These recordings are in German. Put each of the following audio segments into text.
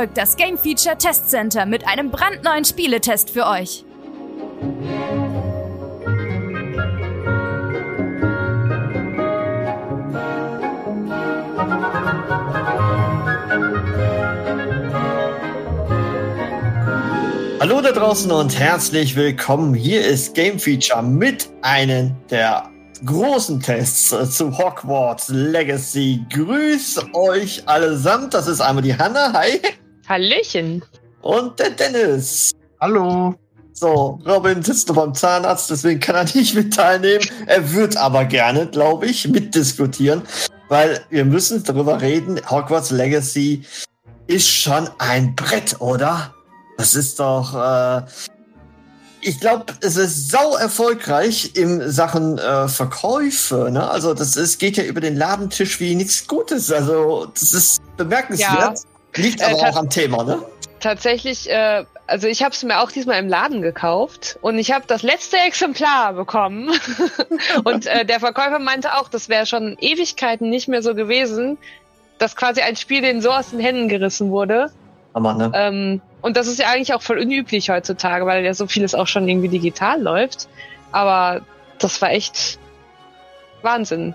Folgt das Game Feature Test Center mit einem brandneuen Spieletest für euch. Hallo da draußen und herzlich willkommen. Hier ist Game Feature mit einem der großen Tests zu Hogwarts Legacy. Grüß euch allesamt. Das ist einmal die Hanna. Hi. Hallöchen. Und der Dennis. Hallo. So, Robin sitzt noch beim Zahnarzt, deswegen kann er nicht mit teilnehmen. Er wird aber gerne, glaube ich, mitdiskutieren, weil wir müssen darüber reden. Hogwarts Legacy ist schon ein Brett, oder? Das ist doch, äh, ich glaube, es ist sau erfolgreich in Sachen äh, Verkäufe. Ne? Also das ist, geht ja über den Ladentisch wie nichts Gutes. Also das ist bemerkenswert. Liegt Äh, aber tats- auch am Thema, ne? Tatsächlich, äh, also ich habe es mir auch diesmal im Laden gekauft und ich habe das letzte Exemplar bekommen. und äh, der Verkäufer meinte auch, das wäre schon Ewigkeiten nicht mehr so gewesen, dass quasi ein Spiel denen so aus den Händen gerissen wurde. Aber, ne? Ähm, und das ist ja eigentlich auch voll unüblich heutzutage, weil ja so vieles auch schon irgendwie digital läuft. Aber das war echt Wahnsinn,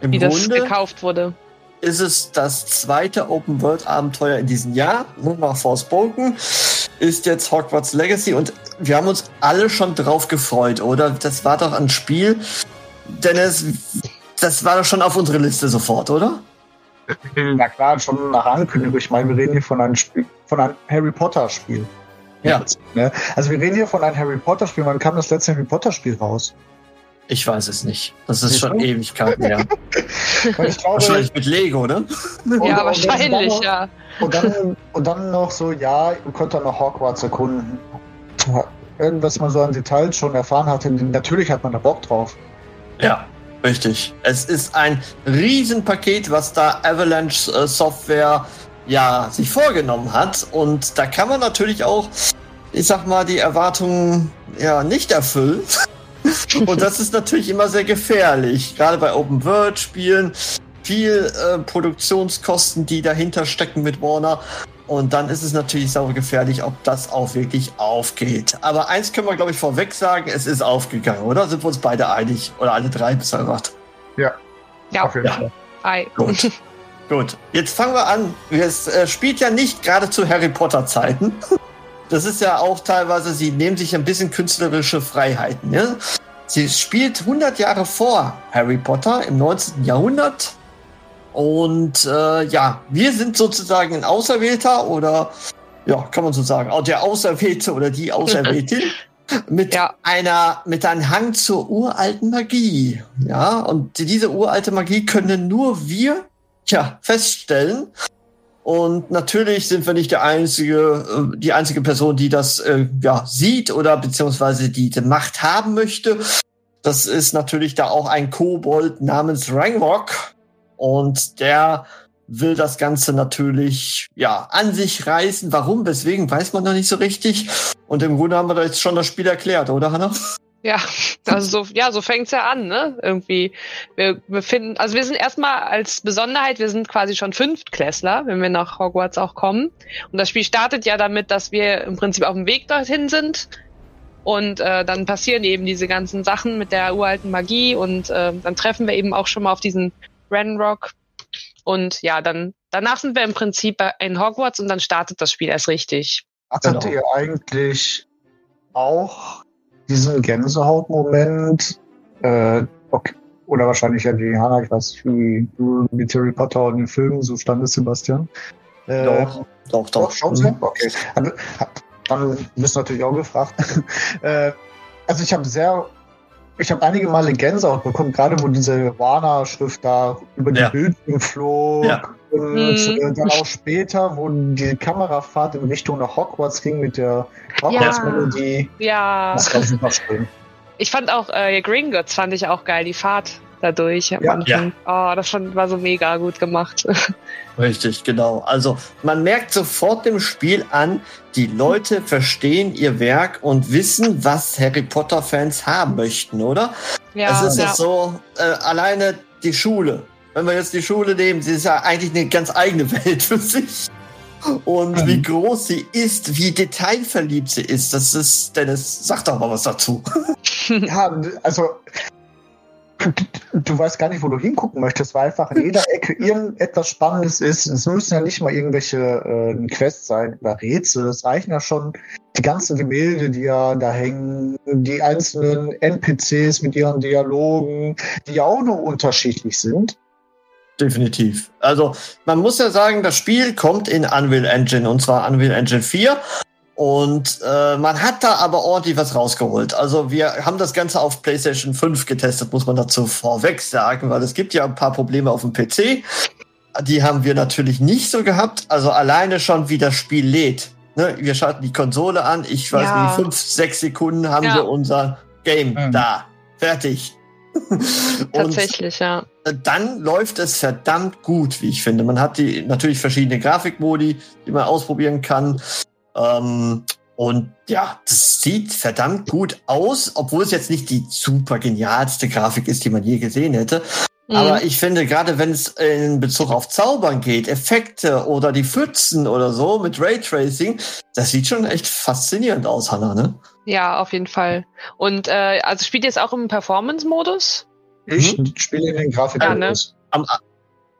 Im wie das Grunde gekauft wurde. Ist es das zweite Open World Abenteuer in diesem Jahr. Nach Forspoken ist jetzt Hogwarts Legacy und wir haben uns alle schon drauf gefreut, oder? Das war doch ein Spiel, Dennis, das war doch schon auf unsere Liste sofort, oder? Na klar, schon nach Ankündigung. Ich meine, wir reden hier von einem Spiel, von einem Harry Potter Spiel. Ja. Ne? Also wir reden hier von einem Harry Potter Spiel. Wann kam das letzte Harry Potter Spiel raus? Ich weiß es nicht. Das ist schon? Ewigkeiten her. Und ich glaube, Wahrscheinlich mit Lego, ne? und- Ja, und wahrscheinlich, dann, ja. Und dann, und dann noch so, ja, ihr könnt dann noch Hogwarts erkunden. Irgendwas man so an Details schon erfahren hatte, natürlich hat man da Bock drauf. Ja, richtig. Es ist ein Riesenpaket, was da Avalanche äh, Software ja sich vorgenommen hat. Und da kann man natürlich auch, ich sag mal, die Erwartungen ja nicht erfüllen. Und das ist natürlich immer sehr gefährlich. Gerade bei Open World Spielen viel äh, Produktionskosten, die dahinter stecken mit Warner. Und dann ist es natürlich sauer gefährlich, ob das auch wirklich aufgeht. Aber eins können wir, glaube ich, vorweg sagen, es ist aufgegangen, oder? Sind wir uns beide einig? Oder alle drei bis gesagt. Ja, Auf jeden Ja. Fall. Gut. Gut. Jetzt fangen wir an. Es äh, spielt ja nicht gerade zu Harry Potter Zeiten. Das ist ja auch teilweise, sie nehmen sich ein bisschen künstlerische Freiheiten. Ne? Sie spielt 100 Jahre vor Harry Potter im 19. Jahrhundert. Und äh, ja, wir sind sozusagen ein Auserwählter oder ja, kann man so sagen, auch der Auserwählte oder die Auserwähltin mit Ja. einer mit einem Hang zur uralten Magie. Ja, und diese uralte Magie können nur wir ja feststellen. Und natürlich sind wir nicht der einzige, äh, die einzige Person, die das äh, ja sieht oder beziehungsweise die die Macht haben möchte. Das ist natürlich da auch ein Kobold namens Rangrock und der will das Ganze natürlich ja an sich reißen. Warum? Weswegen weiß man noch nicht so richtig. Und im Grunde haben wir da jetzt schon das Spiel erklärt, oder Hannah? Ja, also so, ja, so fängt's ja an, ne? Irgendwie. Wir befinden, also wir sind erstmal als Besonderheit, wir sind quasi schon Fünftklässler, wenn wir nach Hogwarts auch kommen. Und das Spiel startet ja damit, dass wir im Prinzip auf dem Weg dorthin sind. Und äh, dann passieren eben diese ganzen Sachen mit der uralten Magie und äh, dann treffen wir eben auch schon mal auf diesen Renrock. Und ja, dann danach sind wir im Prinzip bei- in Hogwarts und dann startet das Spiel erst richtig. Hattet Genau. ihr eigentlich auch diesen Gänsehautmoment, äh, okay, oder wahrscheinlich ja die Hanna, ich weiß nicht, wie du mit Harry Potter und den Filmen so standest, Sebastian? Äh, Doch, doch, Doch, doch. schon so? Okay. Also, hat- dann bist du natürlich auch gefragt. äh, also ich habe sehr ich habe einige Male Gänsehaut bekommen, gerade wo diese Warner-Schrift da über die Ja. Bildschirme flog. Ja. Und Mhm. äh, dann auch später, wo die Kamerafahrt in Richtung nach Hogwarts ging mit der Hogwarts-Melodie. Ja. Das war super schön. Ich fand auch äh, Gringotts fand ich auch geil, die Fahrt dadurch. am Ja. Anfang. Oh, das fand, war so mega gut gemacht. Richtig, genau. Also man merkt sofort im Spiel an, die Leute verstehen ihr Werk und wissen, was Harry Potter-Fans haben möchten, oder? ja, es ist ja. ja so, äh, alleine die Schule. Wenn wir jetzt die Schule nehmen, sie ist ja eigentlich eine ganz eigene Welt für sich. Und Mhm. wie groß sie ist, wie detailverliebt sie ist, das ist, Dennis, sag doch mal was dazu. Ja, also du, du weißt gar nicht, wo du hingucken möchtest, weil einfach in jeder Ecke irgendetwas Spannendes ist. Es müssen ja nicht mal irgendwelche äh, Quests sein oder Rätsel. Es reichen ja schon die ganzen Gemälde, die ja da hängen, die einzelnen NPCs mit ihren Dialogen, die ja auch nur unterschiedlich sind. Definitiv. Also man muss ja sagen, das Spiel kommt in Unreal Engine und zwar Unreal Engine 4. Und äh, man hat da aber ordentlich was rausgeholt. Also wir haben das Ganze auf PlayStation 5 getestet, muss man dazu vorweg sagen, weil es gibt ja ein paar Probleme auf dem PC. Die haben wir natürlich nicht so gehabt. Also alleine schon, wie das Spiel lädt. Ne? Wir schalten die Konsole an. Ich weiß Ja. nicht, fünf, sechs Sekunden haben Ja. wir unser Game Mhm. da. Fertig. Tatsächlich, ja. dann läuft es verdammt gut, wie ich finde. Man hat die natürlich verschiedene Grafikmodi, die man ausprobieren kann. Ähm, und ja, das sieht verdammt gut aus, obwohl es jetzt nicht die super genialste Grafik ist, die man je gesehen hätte. Mhm. Aber ich finde, gerade wenn es in Bezug auf Zaubern geht, Effekte oder die Pfützen oder so mit Raytracing, das sieht schon echt faszinierend aus, Hannah, ne? Ja, auf jeden Fall. Und äh, also spielt ihr es auch im Performance-Modus? Ich spiele in den Grafikmodus. Am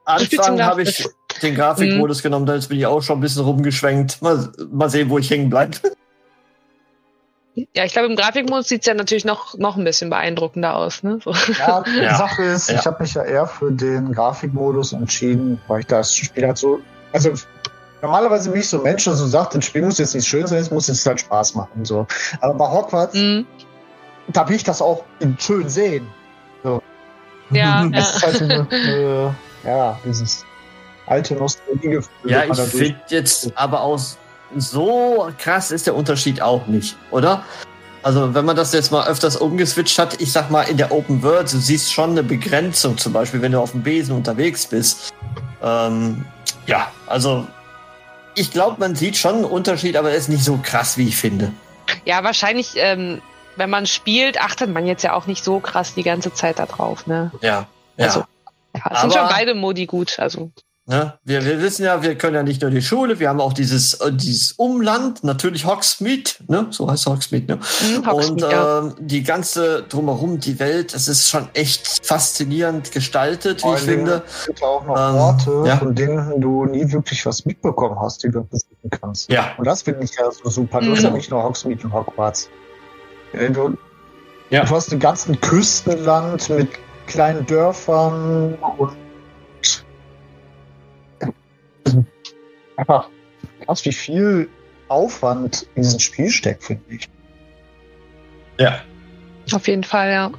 A- spielst Anfang habe ich den Grafikmodus genommen, dann bin ich auch schon ein bisschen rumgeschwenkt. Mal, mal sehen, wo ich hängen bleibe. Ja, ich glaube, im Grafikmodus sieht es ja natürlich noch, noch ein bisschen beeindruckender aus. Ne? So. Ja, die Ja. Sache ist, Ja. ich habe mich ja eher für den Grafikmodus entschieden, weil ich das Spiel halt so. Also normalerweise bin ich so ein Mensch, der so sagt, das Spiel muss jetzt nicht schön sein, es muss jetzt halt Spaß machen. So. Aber bei Hogwarts, Mhm. da will ich das auch schön sehen. Ja, Es ja. ist halt eine, äh, ja, dieses alte Nostalgiegefühl. Ja, ich finde jetzt aber aus so krass ist der Unterschied auch nicht, oder? Also wenn man das jetzt mal öfters umgeswitcht hat, ich sag mal in der Open World, du siehst schon eine Begrenzung, zum Beispiel wenn du auf dem Besen unterwegs bist. Ähm, ja, also ich glaube, man sieht schon einen Unterschied, aber er ist nicht so krass, wie ich finde. ja, wahrscheinlich, ähm, wenn man spielt, achtet man jetzt ja auch nicht so krass die ganze Zeit da drauf. Ne? Ja. Ja. Also, ja, es sind schon beide Modi gut. Also, Ne? Wir, wir wissen ja, wir können ja nicht nur die Schule, wir haben auch dieses, äh, dieses Umland, natürlich Hogsmeade, ne? so heißt Hogsmeade. Ne? hm, Und Hogsmeade, ja. ähm, die ganze drumherum, die Welt, das ist schon echt faszinierend gestaltet, wie ich finde. sind da auch noch Ähm, Orte, ja. von denen du nie wirklich was mitbekommen hast, die du besuchen kannst. Ja, Und das finde ich ja so super. Du hast Mhm. ja nicht nur Hogsmeade und Hogwarts. Äh, Du, Ja. du hast ein ganzen Küstenland mit kleinen Dörfern und einfach krass, wie viel Aufwand in diesem Spiel steckt, finde ich. ja. Auf jeden Fall, ja.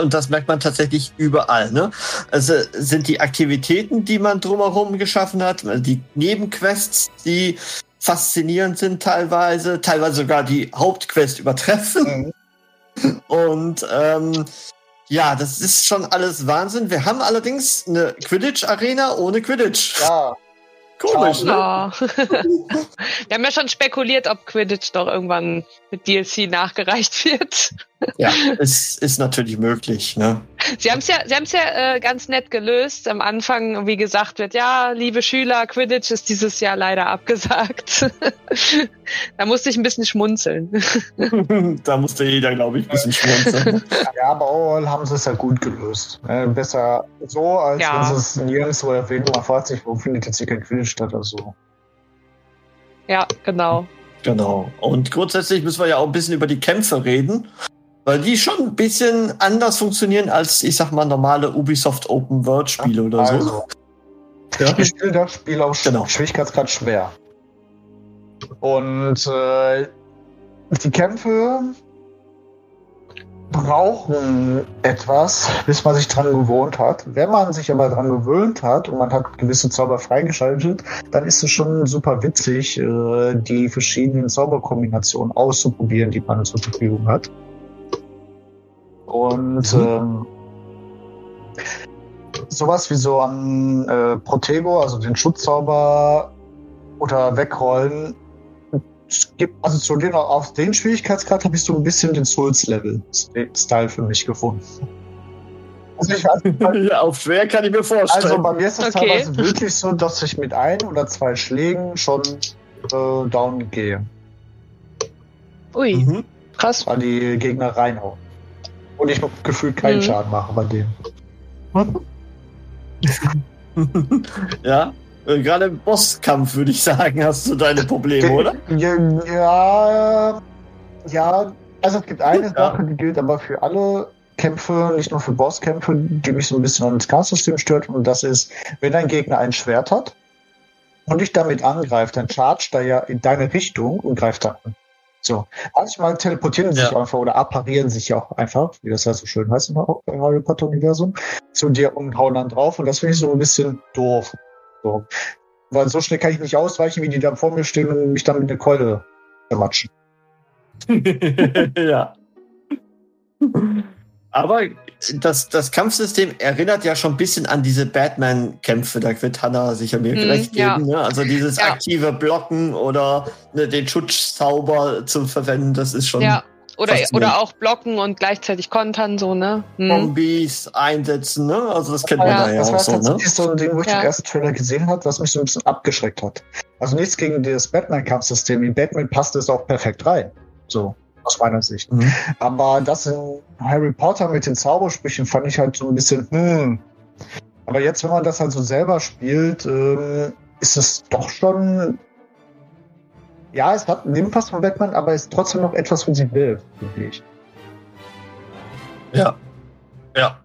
Und das merkt man tatsächlich überall. Ne? Also sind die Aktivitäten, die man drumherum geschaffen hat, also die Nebenquests, die faszinierend sind teilweise, teilweise sogar die Hauptquest übertreffen. Und ähm, ja, das ist schon alles Wahnsinn. Wir haben allerdings eine Quidditch-Arena ohne Quidditch. Ja, Komisch, ne? Ja. Wir haben ja schon spekuliert, ob Quidditch doch irgendwann mit DLC nachgereicht wird. Ja, es ist natürlich möglich. Ne? Sie haben es ja, sie haben es ja äh, ganz nett gelöst. Am Anfang, wie gesagt wird, ja, liebe Schüler, Quidditch ist dieses Jahr leider abgesagt. da musste ich ein bisschen schmunzeln. da musste jeder, glaube ich, ein bisschen schmunzeln. ja, aber overall haben sie es ja gut gelöst. Äh, besser so, als Ja. wenn sie es nirgendwo erwähnen. Man fragt sich, warum findet jetzt hier kein Quidditch statt oder so. ja, genau. Genau. Und grundsätzlich müssen wir ja auch ein bisschen über die Kämpfe reden, weil die schon ein bisschen anders funktionieren als, ich sag mal, normale Ubisoft Open World Spiele oder so. Also, Ja. ich spiele das Spiel auf Genau. Schwierigkeitsgrad schwer. Und äh, die Kämpfe brauchen etwas, bis man sich dran gewohnt hat. Wenn man sich aber dran gewöhnt hat und man hat gewisse Zauber freigeschaltet, dann ist es schon super witzig, äh, die verschiedenen Zauberkombinationen auszuprobieren, die man zur Verfügung hat. Und Mhm. ähm, sowas wie so an äh, Protego, also den Schutzzauber oder Wegrollen, gibt, also zu den, auf den Schwierigkeitsgrad habe ich so ein bisschen den Souls-Level-Style für mich gefunden. Also, ich, also, ja, auf schwer kann ich mir vorstellen. also bei mir ist es Okay. teilweise wirklich so, dass ich mit ein oder zwei Schlägen schon äh, down gehe, Ui, mhm. krass. weil die Gegner reinhauen. Und ich gefühlt keinen Mhm. Schaden mache bei denen. ja, äh, gerade im Bosskampf würde ich sagen, hast du deine Probleme, oder? Ja, ja, also es gibt eine Sache, die gilt aber für alle Kämpfe, nicht nur für Bosskämpfe, die mich so ein bisschen an das Cast-System stört. Und das ist, wenn ein Gegner ein Schwert hat und dich damit angreift, dann chargt er ja in deine Richtung und greift dann an. So. Manchmal teleportieren sie Ja. sich einfach oder apparieren sich ja auch einfach, wie das ja so schön heißt im Ha- im Harry Potter-Universum, zu dir und hauen dann drauf. Und das finde ich so ein bisschen doof. So. Weil so schnell kann ich nicht ausweichen, wie die da vor mir stehen und mich dann mit einer Keule zermatschen. ja. Aber das, das Kampfsystem erinnert ja schon ein bisschen an diese Batman-Kämpfe. Da wird Hannah sicher mir Mhm, recht ja. geben. Ne? Also dieses Ja. aktive Blocken oder ne, den Schutzzauber zu verwenden, das ist schon Ja. Oder, oder auch blocken und gleichzeitig kontern, so, ne? Hm. Kombis einsetzen. Ne? Also das kennt man Ja, da ja das auch war so. Ne? tatsächlich so ein Ding, wo ich Ja. den ersten Trailer gesehen habe, was mich so ein bisschen abgeschreckt hat. Also nichts gegen das Batman-Kampfsystem. In Batman passt es auch perfekt rein. So, aus meiner Sicht. Mhm. Aber das in Harry Potter mit den Zaubersprüchen fand ich halt so ein bisschen, hm. Aber jetzt, wenn man das halt so selber spielt, ähm, ist es doch schon. Ja, es hat einen Nebenpass von Batman, aber es ist trotzdem noch etwas für sich will, finde ich. Ja. Ja.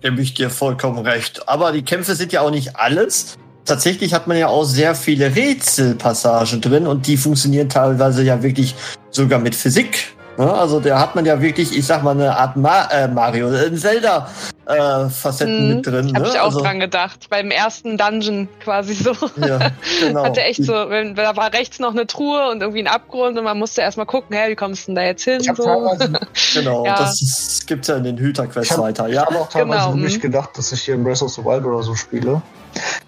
Gebe ich dir vollkommen recht. Aber die Kämpfe sind ja auch nicht alles. Tatsächlich hat man ja auch sehr viele Rätselpassagen drin und die funktionieren teilweise ja wirklich sogar mit Physik. Ne? Also da hat man ja wirklich, ich sag mal, eine Art Ma äh, Mario, äh, Zelda-Facetten Mhm. mit drin. Hab ne? ich auch also, dran gedacht. Beim ersten Dungeon quasi so. Ja, genau. Hatte echt so, wenn, da war rechts noch eine Truhe und irgendwie ein Abgrund und man musste erstmal gucken, hä, wie kommst du denn da jetzt hin? So. teilweise Genau, Ja. das ist, gibt's ja in den Hüterquests weiter. Ich Ja, habe auch teilweise Genau, wirklich mhm. gedacht, dass ich hier in Breath of the Wild oder so spiele.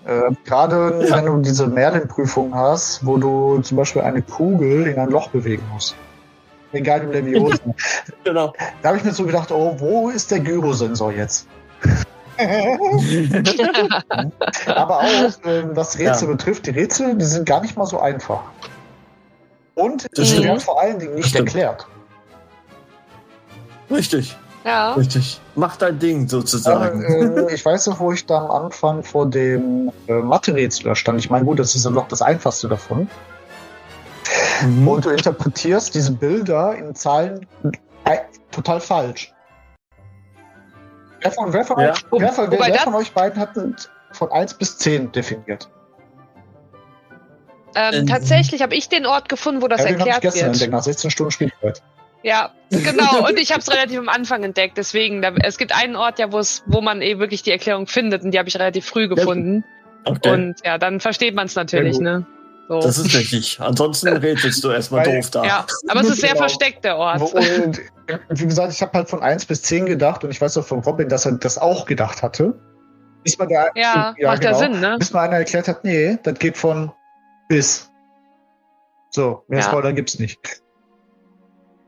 Äh, Gerade wenn du diese Merlin-Prüfung hast, wo du zum Beispiel eine Kugel in ein Loch bewegen musst. Egal im Leviosa. genau. da habe ich mir so gedacht, oh, wo ist der Gyrosensor jetzt? Aber auch, ähm, was Rätsel Ja. betrifft, die Rätsel, die sind gar nicht mal so einfach. Und Das die stimmt. werden vor allen Dingen nicht erklärt. Richtig, Ja. richtig. Mach dein Ding Aber, sozusagen. ähm, ich weiß noch, wo ich da am Anfang vor dem äh, Mathe-Rätsel stand. Ich meine, gut, das ist ja noch das einfachste davon. Mhm. Und du interpretierst diese Bilder in Zahlen äh, total falsch. Wer von, wer von, Ja. euch, wer von, wer, wer von euch beiden hat von 1 bis 10 definiert? Ähm, Ähm, tatsächlich habe ich den Ort gefunden, wo das ja, habe ich erklärt gestern wird. entdeckt, nach 16 Stunden Spielzeit. Ja, genau. Und ich habe es relativ am Anfang entdeckt. Deswegen, da, es gibt einen Ort ja, wo es, wo man eh wirklich die Erklärung findet, und die habe ich relativ früh gefunden. okay. Und ja, dann versteht man es natürlich, ne? So. Das ist richtig. Ansonsten rätselst du erstmal Weil- doof da. ja, aber es ist sehr Genau. versteckt, der Ort. Und wie gesagt, ich habe halt von 1 bis 10 gedacht und ich weiß auch von Robin, dass er das auch gedacht hatte. Bis man da, Ja, macht ja Sinn, ne? Bis mal einer erklärt hat, nee, das geht von bis. So, mehr Ja. Spoiler gibt's nicht.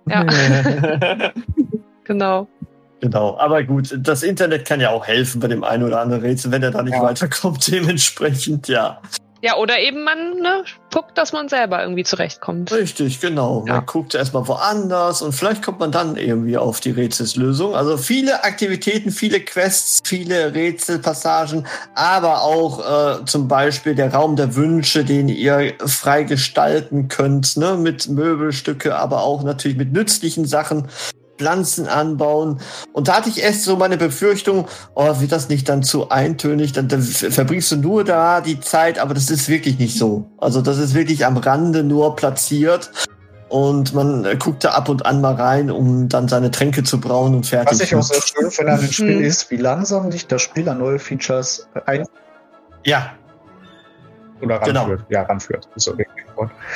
Ja. Genau. genau. Aber gut, das Internet kann ja auch helfen bei dem einen oder anderen Rätsel, wenn er da nicht Ja. weiterkommt. Dementsprechend, ja. Ja, oder eben man ne, guckt, dass man selber irgendwie zurechtkommt. Richtig, genau. Ja. Man guckt erstmal woanders und vielleicht kommt man dann irgendwie auf die Rätselslösung. Also viele Aktivitäten, viele Quests, viele Rätselpassagen, aber auch äh, zum Beispiel der Raum der Wünsche, den ihr frei gestalten könnt, ne? mit Möbelstücke, aber auch natürlich mit nützlichen Sachen. Pflanzen anbauen. Und da hatte ich erst so meine Befürchtung, oh, wird das nicht dann zu eintönig? Dann, dann verbringst du nur da die Zeit, aber das ist wirklich nicht so. Also das ist wirklich am Rande nur platziert. Und man äh, guckt da ab und an mal rein, um dann seine Tränke zu brauen und fertig. Was ich auch sehr schön finde an dem Spiel hm. ist, wie langsam dich das Spiel an neue Features ein. Ja. Oder genau. ranführt. Genau. Ja, ranführt. Okay.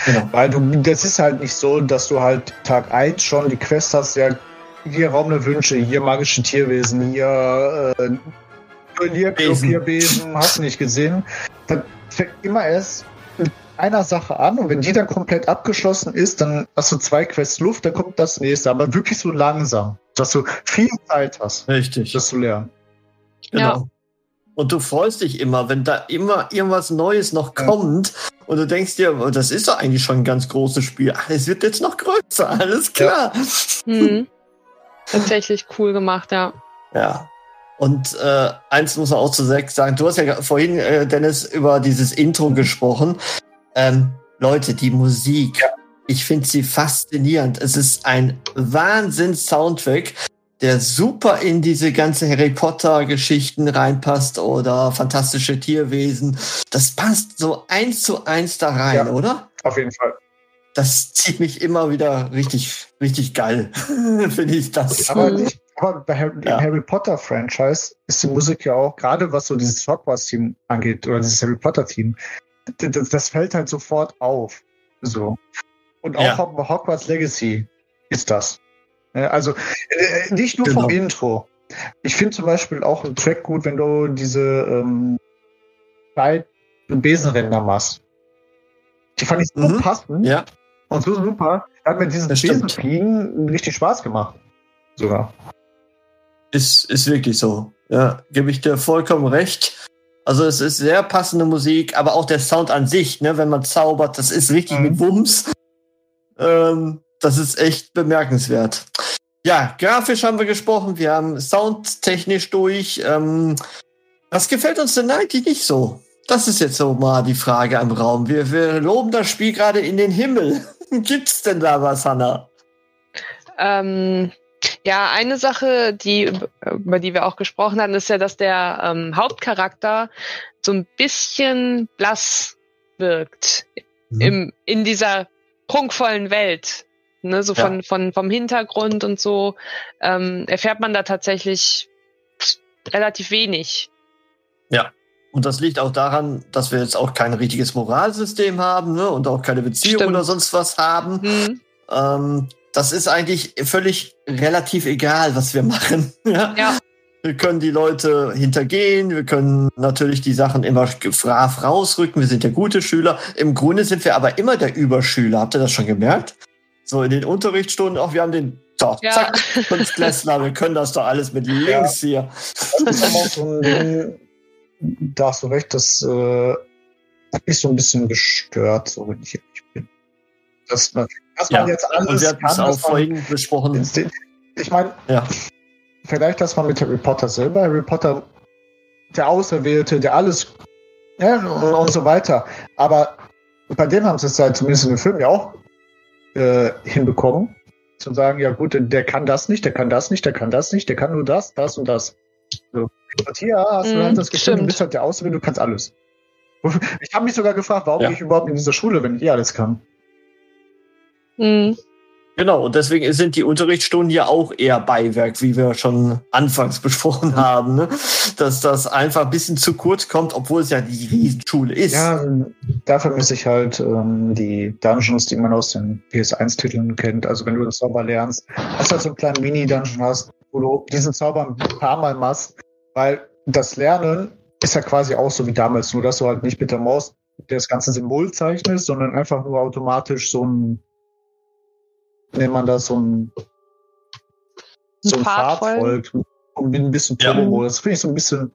Genau. Weil du, das ist halt nicht so, dass du halt Tag 1 schon die Quest hast, ja, hier Raum der Wünsche, hier magische Tierwesen, hier äh, Besen, hast du nicht gesehen. Dann fängt immer erst mit einer Sache an und wenn die dann komplett abgeschlossen ist, dann hast du zwei Quests Luft, dann kommt das nächste, aber wirklich so langsam, dass du viel Zeit hast, Richtig. das zu lernen. Genau. Ja. Und du freust dich immer, wenn da immer irgendwas Neues noch kommt ja. und du denkst dir, oh, das ist doch eigentlich schon ein ganz großes Spiel. Ach, es wird jetzt noch größer, alles klar. Ja. Mhm. Tatsächlich cool gemacht, ja. Ja. Und äh, eins muss man auch zu sechs sagen. Du hast ja vorhin, äh, Dennis, über dieses Intro gesprochen. Ähm, Leute, die Musik, ja. ich finde sie faszinierend. Es ist ein Wahnsinn-Soundtrack, der super in diese ganze Harry Potter-Geschichten reinpasst oder fantastische Tierwesen. Das passt so eins zu eins da rein, ja, oder? Auf jeden Fall. Das zieht mich immer wieder richtig, richtig geil, finde ich das. Aber nicht, aber bei Harry, ja. Harry Potter Franchise ist die Musik ja auch, gerade was so dieses Hogwarts-Team angeht, oder dieses Harry Potter-Team, das, das, fällt halt sofort auf. So. Und auch ja. Hogwarts Legacy ist das. Also äh, nicht nur genau. vom Intro. Ich finde zum Beispiel auch einen Track gut, wenn du diese ähm, Besenränder machst. Die fand ich so mhm. passend ja. Und so super. Hat mir dieses Besenfliegen richtig Spaß gemacht. Sogar. Ist, ist wirklich so. Ja, gebe ich dir vollkommen recht. Also es ist sehr passende Musik, aber auch der Sound an sich, ne, wenn man zaubert, das ist richtig mhm. mit Wumms. Ähm, das ist echt bemerkenswert. Ja, grafisch haben wir gesprochen, wir haben soundtechnisch durch. Ähm, was gefällt uns denn eigentlich nicht so? Das ist jetzt so mal die Frage im Raum. Wir, wir loben das Spiel gerade in den Himmel. Gibt's denn da was, Hanna? Ähm, ja, eine Sache, die, über die wir auch gesprochen hatten, ist ja, dass der ähm, Hauptcharakter so ein bisschen blass wirkt mhm. im, in dieser prunkvollen Welt. Ne, so ja. von, von, vom Hintergrund und so ähm, erfährt man da tatsächlich relativ wenig. Ja. Und das liegt auch daran, dass wir jetzt auch kein richtiges Moralsystem haben ne? und auch keine Beziehung Stimmt. oder sonst was haben. Mhm. Ähm, das ist eigentlich völlig relativ egal, was wir machen. ja. ja. Wir können die Leute hintergehen, wir können natürlich die Sachen immer brav rausrücken, wir sind ja gute Schüler. Im Grunde sind wir aber immer der Überschüler. Habt ihr das schon gemerkt? So in den Unterrichtsstunden, auch wir haben den, so, ja. zack, fünf Klässler, wir können das doch alles mit links ja. hier. Das ist auch so ein da hast du recht, das äh, hat mich so ein bisschen gestört, so wenn ich ehrlich bin. Das, dass man jetzt alles und wir hatten es auch vorhin besprochen. Ich meine, ja. vielleicht das mal mit Harry Potter selber. Harry Potter, der Auserwählte, der alles ja, und, und so weiter. Aber bei dem haben sie es halt zumindest in dem Film ja auch äh, hinbekommen. Zu sagen, ja gut, der kann das nicht, der kann das nicht, der kann das nicht, der kann nur das, das und das. So. Hier hast du mm, halt das Gefühl, du bist halt der Auserwählte, du kannst alles. Ich habe mich sogar gefragt, warum ja. ich überhaupt in dieser Schule, wenn ich eh alles kann. Mhm. Genau, und deswegen sind die Unterrichtsstunden ja auch eher Beiwerk, wie wir schon anfangs besprochen haben, ne? dass das einfach ein bisschen zu kurz kommt, obwohl es ja die Riesenschule ist. Ja, da vermisse ich halt ähm, die Dungeons, die man aus den PS1-Titeln kennt. Also wenn du das Zauber lernst, dass du halt so einen kleinen Mini-Dungeon hast, wo du diesen Zauber ein paar Mal machst, weil das Lernen ist ja quasi auch so wie damals, nur dass du halt nicht mit der Maus das ganze Symbol zeichnest, sondern einfach nur automatisch so ein nennt man das so ein, so ein Farbvolk und mit ein bisschen Turbo. Ja. Das finde ich so ein bisschen,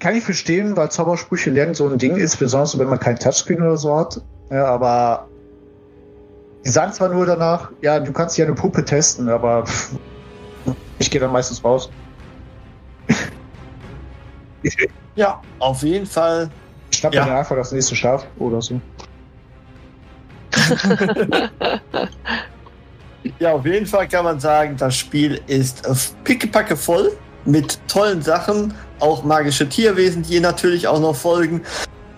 kann ich verstehen, weil Zaubersprüche lernen so ein Ding ist, besonders wenn man kein Touchscreen oder so hat. Ja, aber die sagen zwar nur danach, ja, du kannst ja eine Puppe testen, aber pff, ich gehe dann meistens raus. ja, auf jeden Fall. Ich schnapp ja. mir einfach das nächste Schaf oder so. Ja, auf jeden Fall kann man sagen, das Spiel ist pickepacke voll mit tollen Sachen, auch magische Tierwesen, die natürlich auch noch folgen.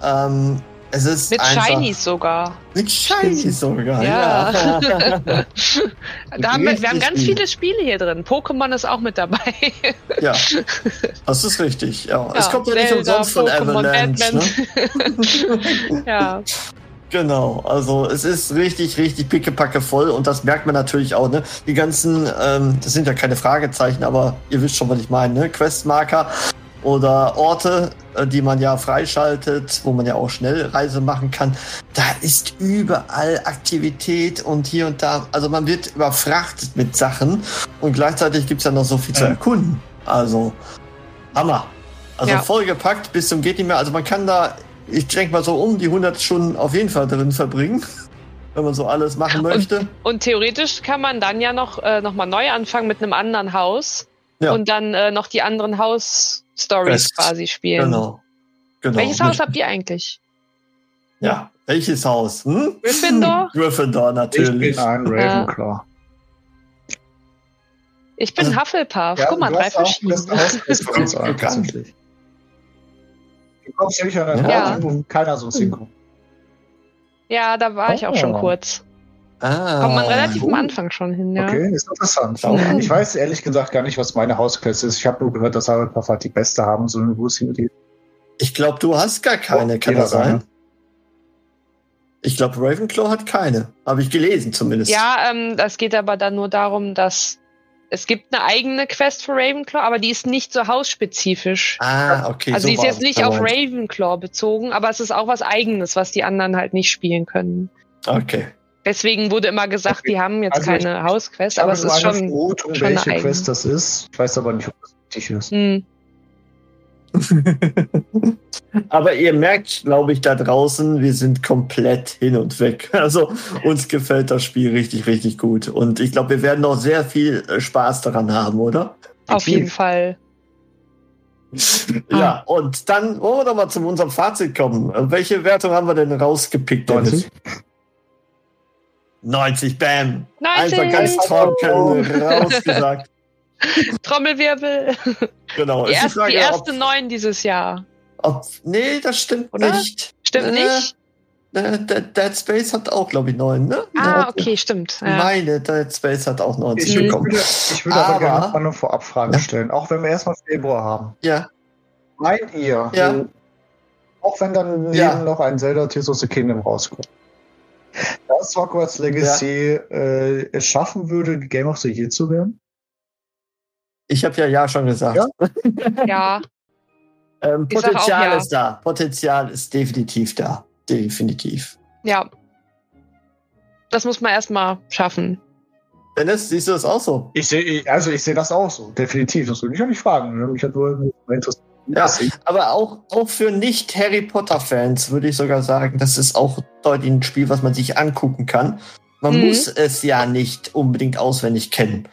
Ähm, Es ist Mit einfach, Shinies sogar. Mit Shinies sogar, Ja. ja. Da haben wir, wir haben ganz viele Spiele hier drin. Pokémon ist auch mit dabei. ja. Das ist richtig, ja. es Ja, kommt ja nicht umsonst von Pokémon, Avalanche, ne? Ja. Genau, also es ist richtig, richtig pickepacke voll und das merkt man natürlich auch, ne? Die ganzen, ähm, das sind ja keine Fragezeichen, aber ihr wisst schon, was ich meine, ne? Questmarker oder Orte, äh, die man ja freischaltet, wo man ja auch Schnellreise machen kann. Da ist überall Aktivität und hier und da, also man wird überfrachtet mit Sachen und gleichzeitig gibt's ja noch so viel zu erkunden. Also, Hammer. Also Ja. vollgepackt bis zum geht nicht mehr. Also man kann da, ich denke mal so um die 100 Stunden auf jeden Fall drin verbringen, wenn man so alles machen möchte. Und theoretisch kann man dann ja noch, äh, noch mal neu anfangen mit einem anderen Haus Ja. und dann äh, noch die anderen Haus-Stories Best. quasi spielen. Genau. genau. Welches Haus habt ihr eigentlich? Ja, welches Haus? Hm? Gryffindor? Gryffindor Ich natürlich. bin ein Ravenclaw. Ich bin Also- Hufflepuff. Ja, Guck mal, drei verschiedene. Du kommst einen Ja. Ort, wo keiner sonst hinkommt. Ja, da war ich auch schon Oh. kurz. Ah, Kommt man relativ am gut. Anfang schon hin, ja. Okay, ist interessant. Ich weiß ehrlich gesagt gar nicht, was meine Hausquest ist. Ich habe nur gehört, dass Hufflepuff halt die beste haben, so wo es hingeht. Ich glaube, du hast gar keine, Oh, kann das sein? Ich glaube, Ravenclaw hat keine. Habe ich gelesen zumindest. Ja, ähm, das geht aber dann nur darum, dass es gibt eine eigene Quest für Ravenclaw, aber die ist nicht so hausspezifisch. Ah, okay. also so die ist jetzt nicht auf. Ravenclaw bezogen, aber es ist auch was eigenes, was die anderen halt nicht spielen können. Okay. Deswegen wurde immer gesagt, Okay. die haben jetzt Also ich- keine Hausquest, Ich aber es ist eine schon. Vermutung, schon eine welche eigene. Quest das ist. Ich weiß aber nicht, ob das richtig ist. Hm, Aber ihr merkt, glaube ich, da draußen, wir sind komplett hin und weg. Also uns gefällt das Spiel richtig, richtig gut. Und ich glaube, wir werden noch sehr viel äh, Spaß daran haben, oder? auf jeden Fall. Ja, und dann wollen wir doch mal zu unserem Fazit kommen. Welche Wertung haben wir denn rausgepickt? Dennis? 90, bam. 90. Einfach ganz trocken rausgesagt. Trommelwirbel. Genau. Die, Ist erst, die Frage, erste ob, neun dieses Jahr. ob, nee, das stimmt Oder? nicht. Stimmt Äh, nicht? Äh, Dead Dead Space hat auch, glaube ich, neun, ne? Ah, Ja. okay, stimmt. Ja. meine, Dead Space hat auch 90 Ich, würde- bekommen. ich würde aber, Aber- gerne noch mal eine Vorabfrage Ja. stellen, auch wenn wir erstmal Februar haben. Ja, Meint ihr, Ja. äh, auch wenn dann neben Ja. noch ein Zelda Tears of the Kingdom rauskommt, dass Hogwarts Legacy äh, es schaffen würde, Game of the Year zu werden? ich habe ja ja schon gesagt. Ja? ja, Ähm, Potenzial ja. ist da. Potenzial ist definitiv da. Definitiv. ja. Das muss man erstmal schaffen. Dennis, siehst du das auch so? Ich sehe, also ich sehe das auch so, definitiv. Das würde ich auch nicht fragen. Mich hat nur interessiert. Ja, aber auch, auch für nicht-Harry Potter-Fans würde ich sogar sagen, das ist auch deutlich ein Spiel, was man sich angucken kann. Man Mhm. muss es ja nicht unbedingt auswendig kennen.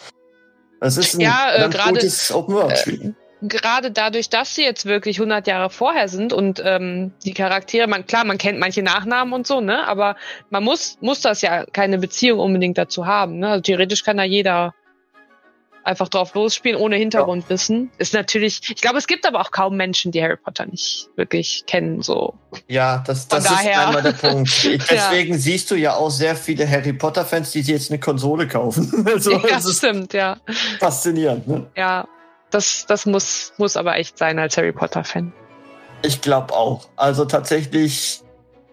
Das ist ein Ja, äh, ganz gerade, gutes Open-World-Spiel. Gerade dadurch, dass sie jetzt wirklich 100 Jahre vorher sind und ähm, die Charaktere, man klar, man kennt manche Nachnamen und so, ne, aber man muss muss das ja keine Beziehung unbedingt dazu haben, ne? Also theoretisch kann da jeder einfach drauf losspielen ohne Hintergrundwissen. Ist natürlich, ich glaube, es gibt aber auch kaum Menschen, die Harry Potter nicht wirklich kennen, so. Ja, das, das ist einmal der Punkt. Ja. Deswegen siehst du ja auch sehr viele Harry Potter-Fans, die sich jetzt eine Konsole kaufen. Also, ja, das stimmt, ja. faszinierend. Ne? Ja, das, das muss, muss aber echt sein als Harry Potter-Fan. Ich glaube auch. Also tatsächlich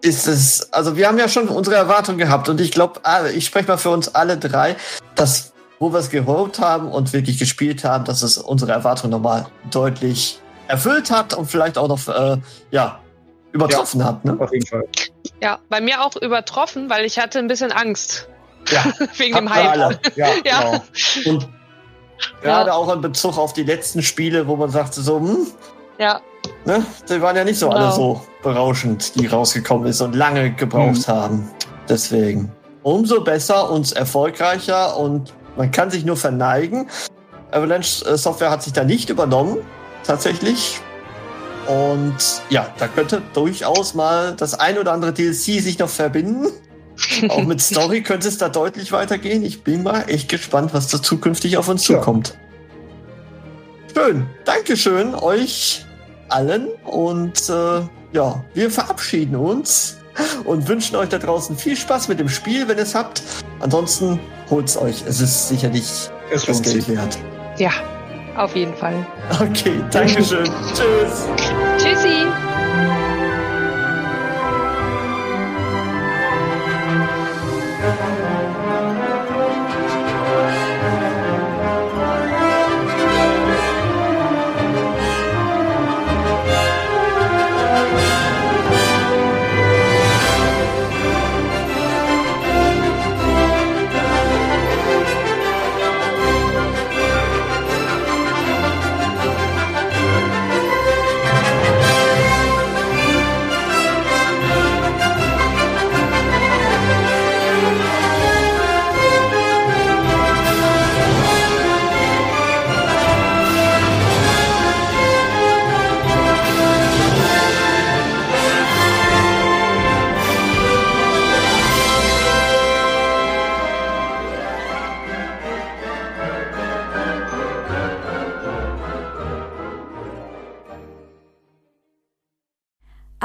ist es, also wir haben ja schon unsere Erwartungen gehabt und ich glaube, ich spreche mal für uns alle drei, dass wo wir es geholt haben und wirklich gespielt haben, dass es unsere Erwartungen nochmal deutlich erfüllt hat und vielleicht auch noch äh, ja übertroffen hat. Ne? Auf jeden Fall. Ja, bei mir auch übertroffen, weil ich hatte ein bisschen Angst Ja, wegen dem Hype. alle. Ja, Ja. genau. Und gerade auch in Bezug auf die letzten Spiele, wo man sagte so, hm, Ja, ne, die waren ja nicht so Genau. alle so berauschend, die rausgekommen ist und lange gebraucht haben. Deswegen umso besser und erfolgreicher und man kann sich nur verneigen. Avalanche äh, Software hat sich da nicht übernommen, tatsächlich. Und ja, da könnte durchaus mal das ein oder andere DLC sich noch verbinden. Auch mit Story könnte es da deutlich weitergehen. Ich bin mal echt gespannt, was da zukünftig auf uns Ja. zukommt. Schön. Dankeschön euch allen und äh, ja, wir verabschieden uns und wünschen euch da draußen viel Spaß mit dem Spiel, wenn ihr es habt. Ansonsten holt's euch. Es ist sicherlich Es das lohnt Geld sich. wert. Ja, auf jeden Fall. Okay, Dankeschön. Tschüss. Tschüssi.